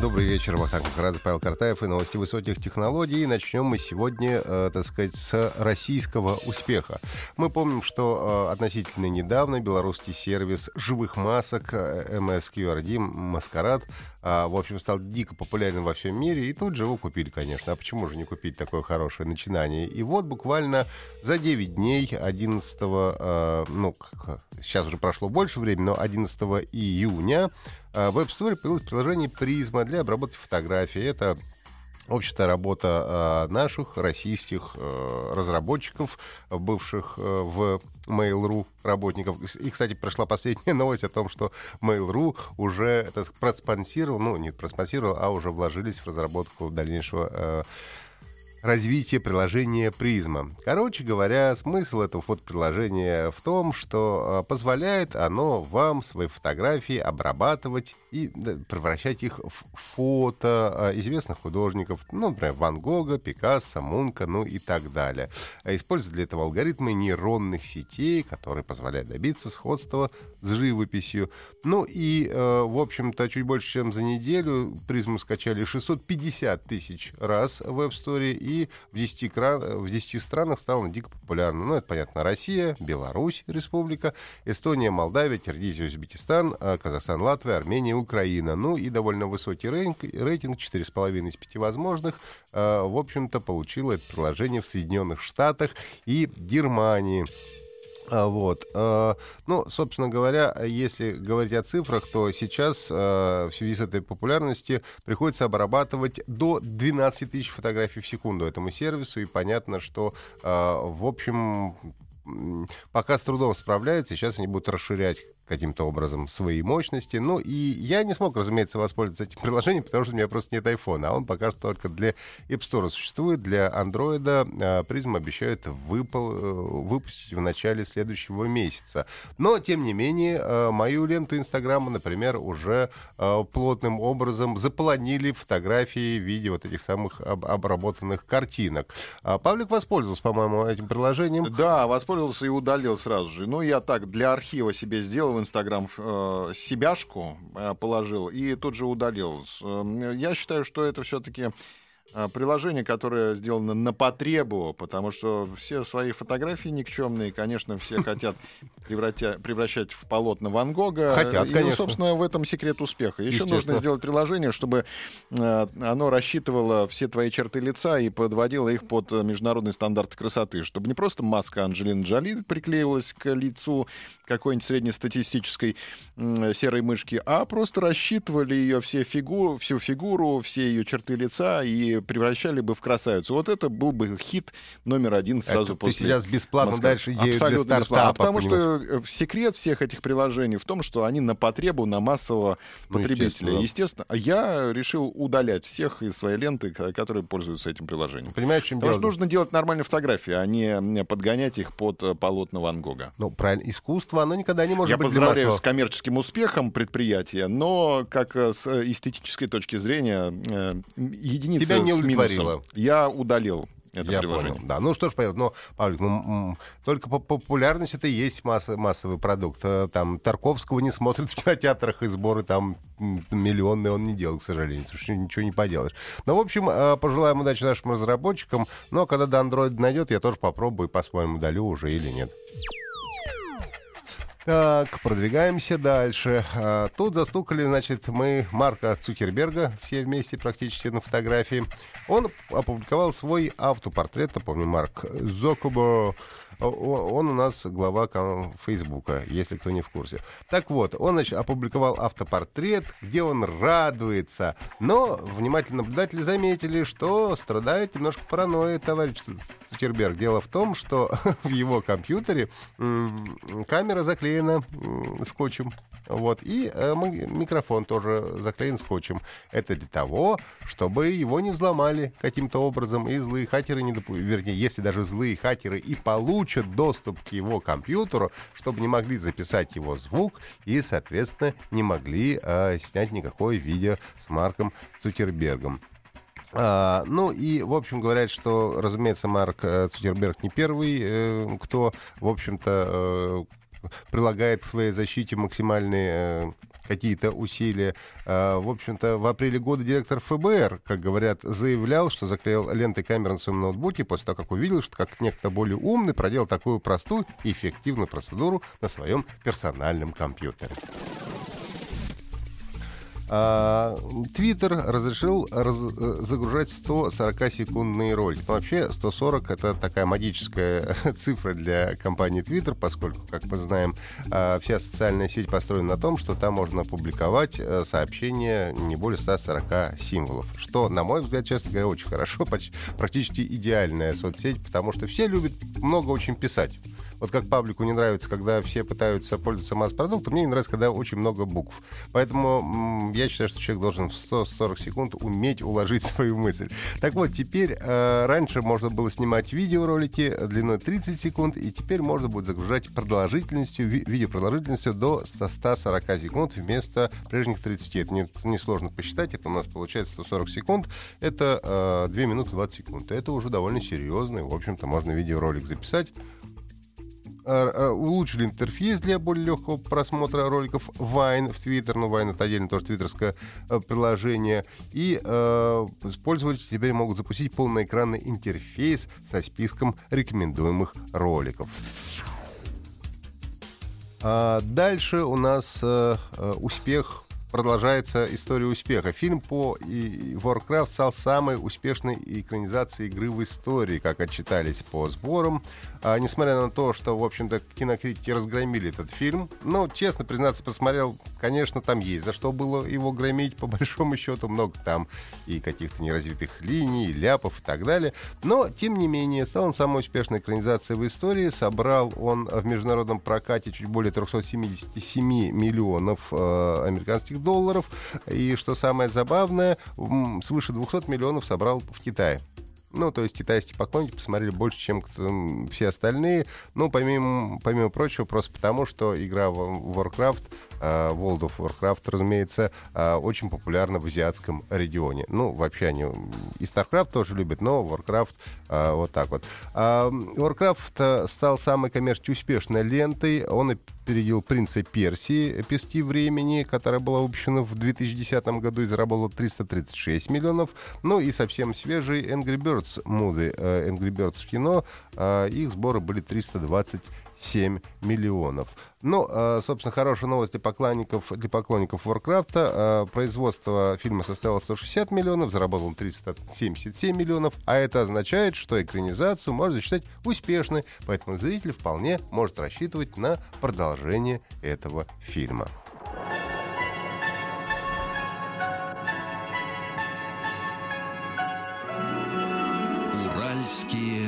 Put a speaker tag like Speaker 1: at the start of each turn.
Speaker 1: Добрый вечер, Вахтанг Махарадзе, Павел Картаев и новости высоких технологий. Начнем мы сегодня, э, так сказать, с российского успеха. Мы помним, что э, относительно недавно белорусский сервис живых масок э, MSQRD «Маскарад» э, в общем, стал дико популярен во всем мире, и тут же его купили, конечно. А почему же не купить такое хорошее начинание? И вот буквально за 9 дней, 11, э, ну, сейчас уже прошло больше времени, но 11 июня в App Store появилось приложение «Призма» для обработки фотографий. Это общая работа э, наших российских э, разработчиков, бывших э, в Mail.ru работников. И, кстати, прошла последняя новость о том, что Mail.ru уже это проспонсировал, ну, не проспонсировал, а уже вложились в разработку дальнейшего э, развитие приложения Prisma. Короче говоря, смысл этого фотоприложения в том, что э, позволяет оно вам свои фотографии обрабатывать и превращать их в фото э, известных художников, ну, например, Ван Гога, Пикассо, Мунка, ну и так далее. А используют для этого алгоритмы нейронных сетей, которые позволяют добиться сходства с живописью. Ну и, э, в общем-то, чуть больше, чем за неделю призму скачали 650 тысяч раз в App Store и в 10, кран, в 10 странах стало дико популярно. Ну, это, понятно, Россия, Беларусь, Республика, Эстония, Молдавия, Киргизия, Узбекистан, э, Казахстан, Латвия, Армения, Украина. Ну и довольно высокий рейтинг, рейтинг 4,5 из 5 возможных. Э, в общем-то, получило это приложение в Соединенных Штатах и Германии. А, Вот. э, Ну, собственно говоря, если говорить о цифрах, то сейчас э, в связи с этой популярностью приходится обрабатывать до 12 тысяч фотографий в секунду этому сервису, и понятно, что, в общем, пока с трудом справляется, сейчас они будут расширять каким-то образом свои мощности. Ну, и я не смог, разумеется, воспользоваться этим приложением, потому что у меня просто нет айфона, а он пока что только для App Store существует. Для Андроида Призм обещает выпал, э, выпустить в начале следующего месяца. Но, тем не менее, э, мою ленту Инстаграма, например, уже э, плотным образом заполонили фотографии в виде вот этих самых об- обработанных картинок. А Павлик воспользовался, по-моему, этим приложением.
Speaker 2: Да, воспользовался и удалил сразу же. Ну, я так для архива себе сделал в Инстаграм э, себяшку, э, положил и тут же удалил. Э, я считаю, что это все-таки приложение, которое сделано на потребу, потому что все свои фотографии никчемные, конечно, все хотят превращать в полотна Ван Гога.
Speaker 1: Хотят,
Speaker 2: и,
Speaker 1: конечно.
Speaker 2: Собственно, в этом секрет успеха. Еще нужно сделать приложение, чтобы э, оно рассчитывало все твои черты лица и подводило их под международные стандарты красоты, чтобы не просто маска Анджелины Джоли приклеивалась к лицу какой-нибудь среднестатистической серой мышки, а просто рассчитывали ее все фигу, всю фигуру, все ее черты лица и превращали бы в красавицу. Вот это был бы хит номер один сразу
Speaker 1: Это ты
Speaker 2: после
Speaker 1: сейчас бесплатно
Speaker 2: Москва.
Speaker 1: дальше идею для
Speaker 2: Абсолютно бесплатно.
Speaker 1: стартапа.
Speaker 2: А потому
Speaker 1: понимаешь?
Speaker 2: что э, секрет всех этих приложений в том, что они на потребу, на массового
Speaker 1: Ну,
Speaker 2: потребителя.
Speaker 1: естественно.
Speaker 2: Естественно, а я решил удалять всех из своей ленты, ко- которые пользуются этим приложением.
Speaker 1: Понимаешь, чем
Speaker 2: Потому
Speaker 1: дело?
Speaker 2: что нужно делать нормальные фотографии, а не подгонять их под э, полотна Ван Гога.
Speaker 1: Ну, правильно, искусство, оно никогда не может
Speaker 2: Я
Speaker 1: быть для
Speaker 2: поздравляю с коммерческим успехом предприятия, но как э, с эстетической точки зрения
Speaker 1: Тебя не удовлетворило.
Speaker 2: Я удалил это
Speaker 1: Я
Speaker 2: приложение.
Speaker 1: понял. Да, ну что ж. Но, Павлик, ну, только по популярности это и есть масса, массовый продукт. Э, Там Тарковского не смотрят в кинотеатрах, и сборы там миллионные он не делал, к сожалению. Потому что ничего не поделаешь. Ну, в общем, э, пожелаем удачи нашим разработчикам. Но когда до Android найдет, я тоже попробую и посмотрим, удалю уже или нет. Так, продвигаемся дальше. А, Тут застукали, значит, мы Марка Цукерберга, все вместе практически на фотографии. Он опубликовал свой автопортрет, напомню, Марк Зокубо. Он у нас глава Фейсбука, если кто не в курсе. Так вот, он значит, опубликовал автопортрет, где он радуется. Но внимательные наблюдатели заметили, что страдает немножко паранойей товарищ Цукерберг. Дело в том, что в его компьютере камера заклеена скотчем. Вот. И э, микрофон тоже заклеен скотчем. Это для того, чтобы его не взломали каким-то образом, и злые хакеры не допустят, вернее, если даже злые хакеры и получат доступ к его компьютеру, чтобы не могли записать его звук и, соответственно, не могли э, снять никакое видео с Марком Цукербергом. А, ну и, в общем, говорят, что, разумеется, Марк э, Цукерберг не первый, э, кто, в общем-то, э, прилагает к своей защите максимальные э, какие-то усилия. А, в общем-то, в апреле года директор ФБР, как говорят, заявлял, что заклеил ленты камеры на своем ноутбуке после того, как увидел, что как некто более умный проделал такую простую и эффективную процедуру на своем персональном компьютере. А, Твиттер разрешил раз, э, загружать 140-секундные ролики. Но вообще 140 — это такая магическая цифра для компании Твиттер, поскольку, как мы знаем, а, вся социальная сеть построена на том, что там можно публиковать э, сообщения не более 140 символов. Что, на мой взгляд, честно говоря, очень хорошо, практически идеальная соцсеть, потому что все любят много очень писать. Вот как паблику не нравится, когда все пытаются пользоваться масс-продуктом, мне не нравится, когда очень много букв. Поэтому я считаю, что человек должен в 140 секунд уметь уложить свою мысль. Так вот, теперь э, раньше можно было снимать видеоролики длиной 30 секунд, и теперь можно будет загружать продолжительностью, ви- видеопродолжительностью до 140 секунд вместо прежних 30. Это не, несложно посчитать, это у нас получается 140 секунд, это э, 2 минуты 20 секунд. Это уже довольно серьезный, в общем-то, можно видеоролик записать. Э, э, улучшили интерфейс для более легкого просмотра роликов Vine в Twitter, ну Vine это отдельно тоже твиттерское э, приложение, и э, пользователи теперь могут запустить полноэкранный интерфейс со списком рекомендуемых роликов. А дальше у нас э, успех продолжается история успеха. Фильм по Warcraft стал самой успешной экранизацией игры в истории, как отчитались по сборам. А, несмотря на то, что, в общем-то, кинокритики разгромили этот фильм, ну, честно признаться, посмотрел, конечно, там есть за что было его громить, по большому счету, много там и каких-то неразвитых линий, и ляпов и так далее. Но, тем не менее, стал он самой успешной экранизацией в истории. Собрал он в международном прокате чуть более 377 миллионов э, американских долларов. И, что самое забавное, свыше 200 миллионов собрал в Китае. Ну, то есть китайские поклонники посмотрели больше, чем все остальные. Ну, помимо, помимо прочего, просто потому, что игра в Warcraft, World of Warcraft, разумеется, uh, очень популярна в азиатском регионе. Ну, вообще они и StarCraft тоже любят, но Warcraft uh, вот так вот. Warcraft стал самой коммерчески успешной лентой. Он опередил «Принца Персии» «Пески времени», которая была выпущена в 2010 году и заработала 336 миллионов. Ну и совсем свежий «Angry Birds» э, «Angry Birds» в кино. Э, их сборы были 320 7 миллионов. Ну, э, собственно, хорошая новость для поклонников, для поклонников Warcraft. Производство фильма составило 160 миллионов, заработал 377 миллионов, а это означает, что экранизацию можно считать успешной, поэтому зритель вполне может рассчитывать на продолжение этого фильма.
Speaker 3: Уральские